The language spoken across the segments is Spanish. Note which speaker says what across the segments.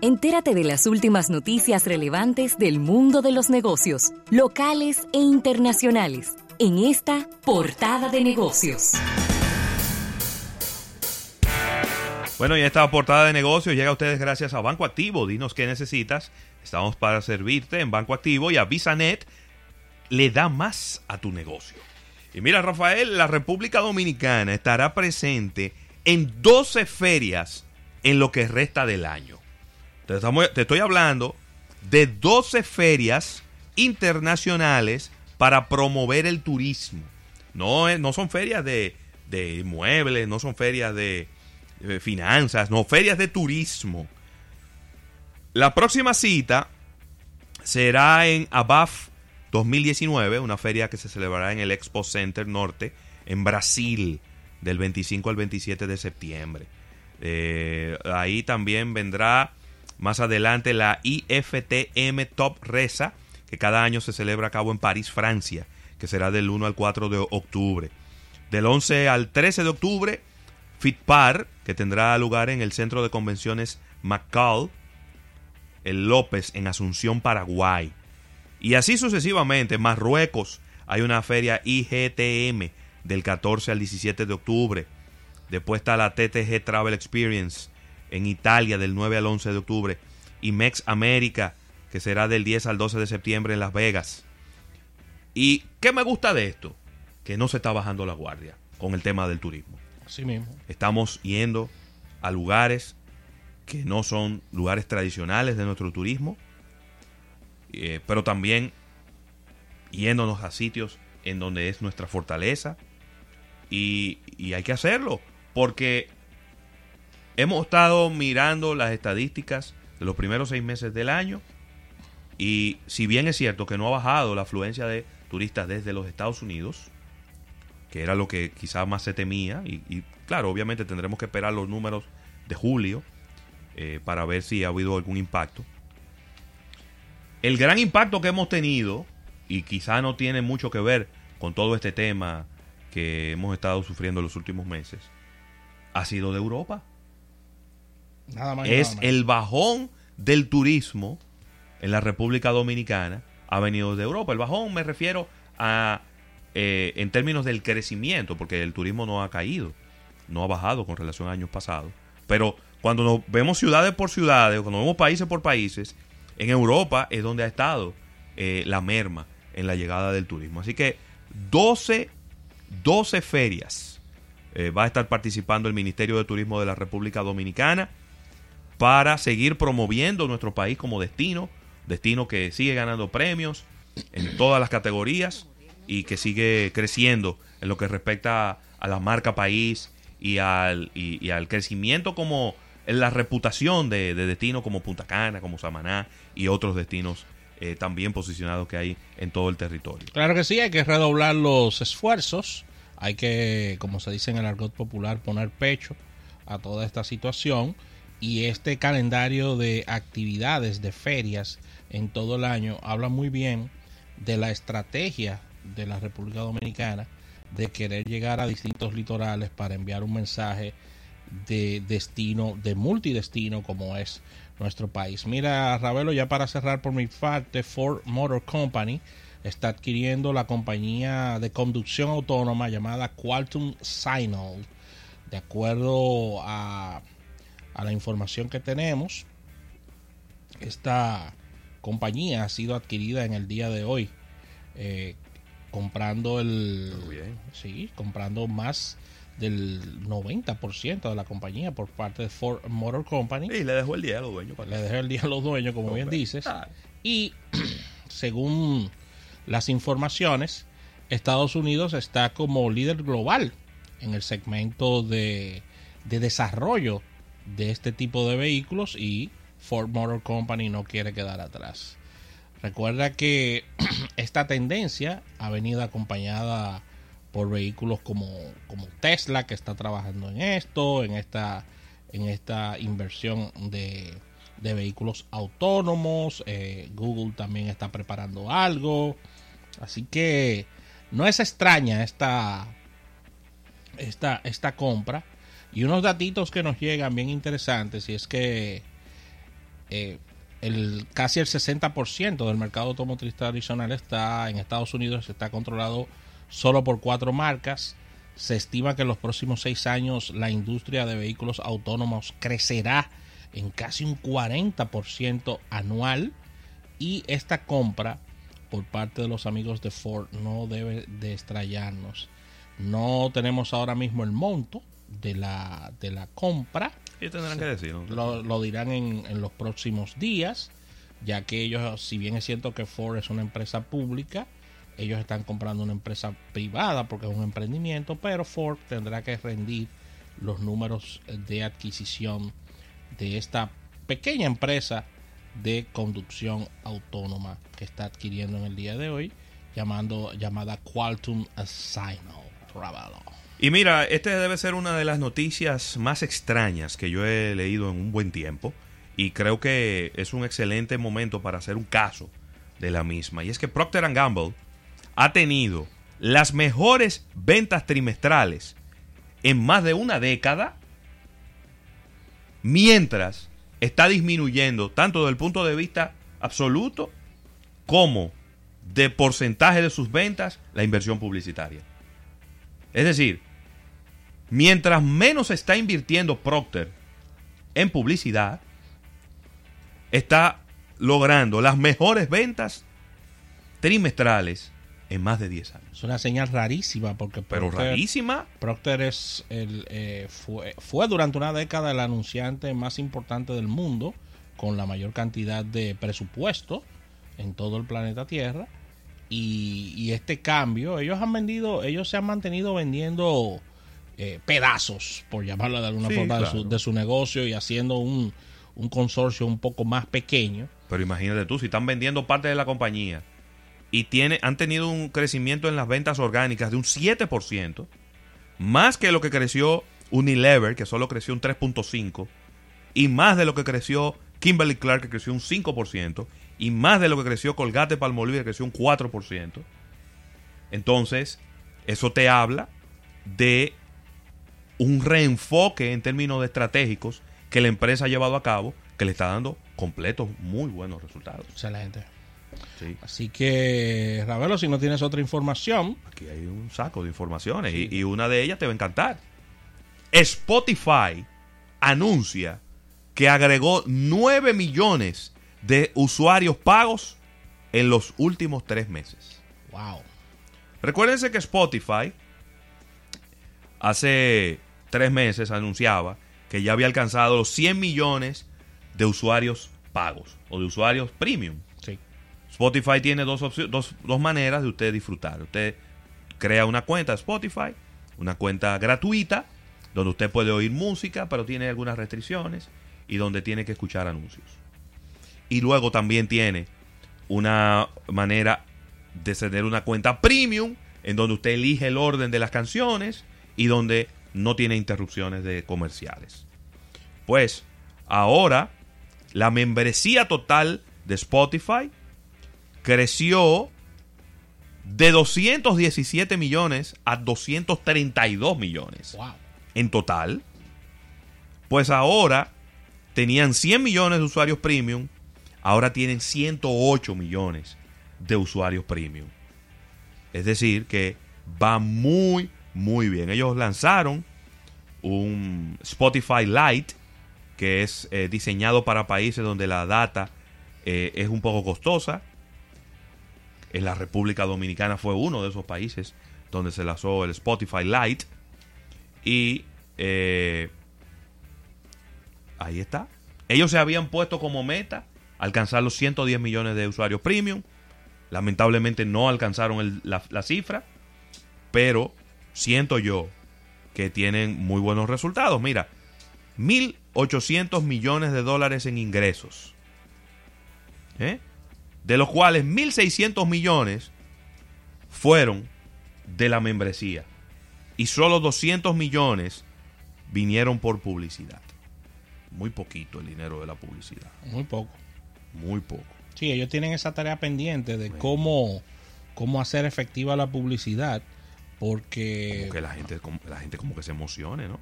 Speaker 1: Entérate de las últimas noticias relevantes del mundo de los negocios, locales e internacionales, en esta portada de negocios.
Speaker 2: Bueno, y esta portada de negocios llega a ustedes gracias a Banco Activo. Dinos qué necesitas. Estamos para servirte en Banco Activo y a VisaNet le da más a tu negocio. Y mira, Rafael, la República Dominicana estará presente en 12 ferias en lo que resta del año. Te, estoy hablando de 12 ferias internacionales para promover el turismo. No, no son ferias de, de inmuebles, no son ferias de, de finanzas, no, ferias de turismo. La próxima cita será en ABAF 2019, una feria que se celebrará en el Expo Center Norte en Brasil del 25 al 27 de septiembre. Eh, ahí también vendrá más adelante la IFTM Top Reza, que cada año se celebra a cabo en París, Francia, que será del 1 al 4 de octubre. Del 11 al 13 de octubre, FitPar, que tendrá lugar en el Centro de Convenciones Macall, el López, en Asunción, Paraguay. Y así sucesivamente, Marruecos, hay una feria IGTM del 14 al 17 de octubre. Después está la TTG Travel Experience en Italia del 9 al 11 de octubre. Y Mex América, que será del 10 al 12 de septiembre en Las Vegas. ¿Y qué me gusta de esto? Que no se está bajando la guardia con el tema del turismo.
Speaker 3: Así mismo.
Speaker 2: Estamos yendo a lugares que no son lugares tradicionales de nuestro turismo, eh, pero también yéndonos a sitios en donde es nuestra fortaleza, y, hay que hacerlo, porque hemos estado mirando las estadísticas de los primeros seis meses del año y si bien es cierto que no ha bajado la afluencia de turistas desde los Estados Unidos, que era lo que quizás más se temía, y, claro, obviamente tendremos que esperar los números de julio eh, para ver si ha habido algún impacto. El gran impacto que hemos tenido, y quizá no tiene mucho que ver con todo este tema que hemos estado sufriendo en los últimos meses ha sido de Europa.
Speaker 3: Nada más
Speaker 2: es el bajón del turismo en la República Dominicana ha venido de Europa. El bajón me refiero a eh, en términos del crecimiento, porque el turismo no ha caído, no ha bajado con relación a años pasados. Pero cuando nos vemos ciudades por ciudades, cuando vemos países por países, en Europa es donde ha estado eh, la merma en la llegada del turismo. Así que 12 12 ferias eh, va a estar participando el Ministerio de Turismo de la República Dominicana para seguir promoviendo nuestro país como destino, destino que sigue ganando premios en todas las categorías y que sigue creciendo en lo que respecta a la marca país y al, y, al crecimiento como en la reputación de, de destinos como Punta Cana, como Samaná y otros destinos eh, también posicionados que hay en todo el territorio.
Speaker 3: Claro que sí, hay que redoblar los esfuerzos, hay que, como se dice en el argot popular, poner pecho a toda esta situación y este calendario de actividades, de ferias en todo el año habla muy bien de la estrategia de la República Dominicana de querer llegar a distintos litorales para enviar un mensaje de destino, de multidestino como es nuestro país. Mira, Ravelo, ya para cerrar por mi parte, Ford Motor Company está adquiriendo la compañía de conducción autónoma llamada Quantum Signal. De acuerdo a, a la información que tenemos, esta compañía ha sido adquirida en el día de hoy, eh, comprando el, sí, comprando más del 90% de la compañía por parte de Ford Motor Company.
Speaker 2: Y le dejó el día a los dueños.
Speaker 3: Le dejó el día a los dueños, como bien dices. Y según las informaciones, Estados Unidos está como líder global en el segmento de, de desarrollo de este tipo de vehículos y Ford Motor Company no quiere quedar atrás. Recuerda que esta tendencia ha venido acompañada por vehículos como, como Tesla, que está trabajando en esto, en esta, en esta inversión de, de vehículos autónomos. Eh, Google también está preparando algo. Así que no es extraña esta, esta, esta compra. Y unos datitos que nos llegan bien interesantes. Y es que eh, el, casi el 60% del mercado automotriz tradicional está en Estados Unidos, está controlado solo por cuatro marcas. Se estima que en los próximos seis años la industria de vehículos autónomos crecerá en casi un 40% anual y esta compra por parte de los amigos de Ford no debe de extrañarnos. No tenemos ahora mismo el monto de la, de la compra.
Speaker 2: Y tendrán que decirlo.
Speaker 3: Lo, lo dirán en, en, los próximos días, ya que ellos, si bien es cierto que Ford es una empresa pública, ellos están comprando una empresa privada porque es un emprendimiento, pero Ford tendrá que rendir los números de adquisición de esta pequeña empresa de conducción autónoma que está adquiriendo en el día de hoy, llamando, llamada Quantum Assignal
Speaker 2: Y mira, este debe ser una de las noticias más extrañas que yo he leído en un buen tiempo. Y creo que es un excelente momento para hacer un caso de la misma. Y es que Procter Gamble ha tenido las mejores ventas trimestrales en más de una década. Mientras está disminuyendo tanto desde el punto de vista absoluto como de porcentaje de sus ventas la inversión publicitaria. Es decir, mientras menos está invirtiendo Procter en publicidad, está logrando las mejores ventas trimestrales en más de 10 años.
Speaker 3: Es una señal rarísima porque
Speaker 2: Pero
Speaker 3: Procter,
Speaker 2: rarísima.
Speaker 3: Procter es el, eh, fue, fue durante una década el anunciante más importante del mundo con la mayor cantidad de presupuesto en todo el planeta Tierra y, y este cambio ellos han vendido ellos se han mantenido vendiendo eh, pedazos por llamarlo de alguna
Speaker 2: Sí,
Speaker 3: forma de,
Speaker 2: claro.
Speaker 3: su, de su negocio y haciendo un, un consorcio un poco más pequeño
Speaker 2: Pero imagínate tú, si están vendiendo parte de la compañía y tiene, han tenido un crecimiento en las ventas orgánicas de un 7%, más que lo que creció Unilever, que solo creció un 3.5%, y más de lo que creció Kimberly Clark, que creció un 5%, y más de lo que creció Colgate Palmolive, que creció un 4%. Entonces, eso te habla de un reenfoque en términos de estratégicos que la empresa ha llevado a cabo, que le está dando completos muy buenos resultados.
Speaker 3: excelente
Speaker 2: Sí.
Speaker 3: así que Ravelo si no tienes otra información
Speaker 2: Aquí hay un saco de informaciones y, y una de ellas te va a encantar. Spotify anuncia que agregó 9 millones de usuarios pagos en los últimos tres meses.
Speaker 3: wow
Speaker 2: Recuérdense que Spotify hace tres meses anunciaba que ya había alcanzado los 100 millones de usuarios pagos o de usuarios premium.
Speaker 3: sí
Speaker 2: Spotify tiene dos, dos, dos maneras de usted disfrutar. Usted crea una cuenta de Spotify, una cuenta gratuita, donde usted puede oír música, pero tiene algunas restricciones y donde tiene que escuchar anuncios. Y luego también tiene una manera de tener una cuenta premium, en donde usted elige el orden de las canciones y donde no tiene interrupciones de comerciales. Pues ahora la membresía total de Spotify creció de 217 millones a 232 millones
Speaker 3: wow
Speaker 2: en total. Pues ahora tenían 100 millones de usuarios premium, ahora tienen 108 millones de usuarios premium. Es decir, que va muy, muy bien. Ellos lanzaron un Spotify Lite, que es eh, diseñado para países donde la data eh, es un poco costosa. En la República Dominicana fue uno de esos países donde se lanzó el Spotify Lite. Y eh, ahí está. Ellos se habían puesto como meta alcanzar los 110 millones de usuarios premium. Lamentablemente no alcanzaron la, la cifra. Pero siento yo que tienen muy buenos resultados. Mira, 1.800 millones de dólares en ingresos. ¿Eh? De los cuales 1.600 millones fueron de la membresía. Y solo 200 millones vinieron por publicidad. Muy poquito el dinero de la publicidad.
Speaker 3: muy poco
Speaker 2: Muy poco.
Speaker 3: Sí, ellos tienen esa tarea pendiente de cómo, cómo hacer efectiva la publicidad, porque
Speaker 2: Como que la gente, como- la gente como que se emocione, ¿no?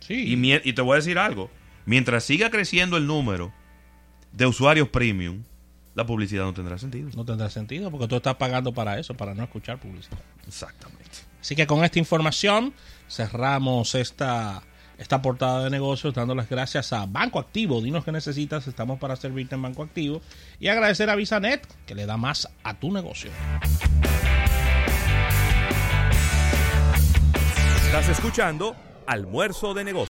Speaker 3: sí,
Speaker 2: Y, te voy a decir algo. Mientras siga creciendo el número de usuarios premium, la publicidad no tendrá sentido.
Speaker 3: No tendrá sentido porque tú estás pagando para eso, para no escuchar publicidad.
Speaker 2: Exactamente.
Speaker 3: Así que con esta información cerramos esta, esta portada de negocios dando las gracias a Banco Activo. Dinos que necesitas, estamos para servirte en Banco Activo. Y agradecer a VisaNet que le da más a tu negocio.
Speaker 4: Estás escuchando Almuerzo de Negocios.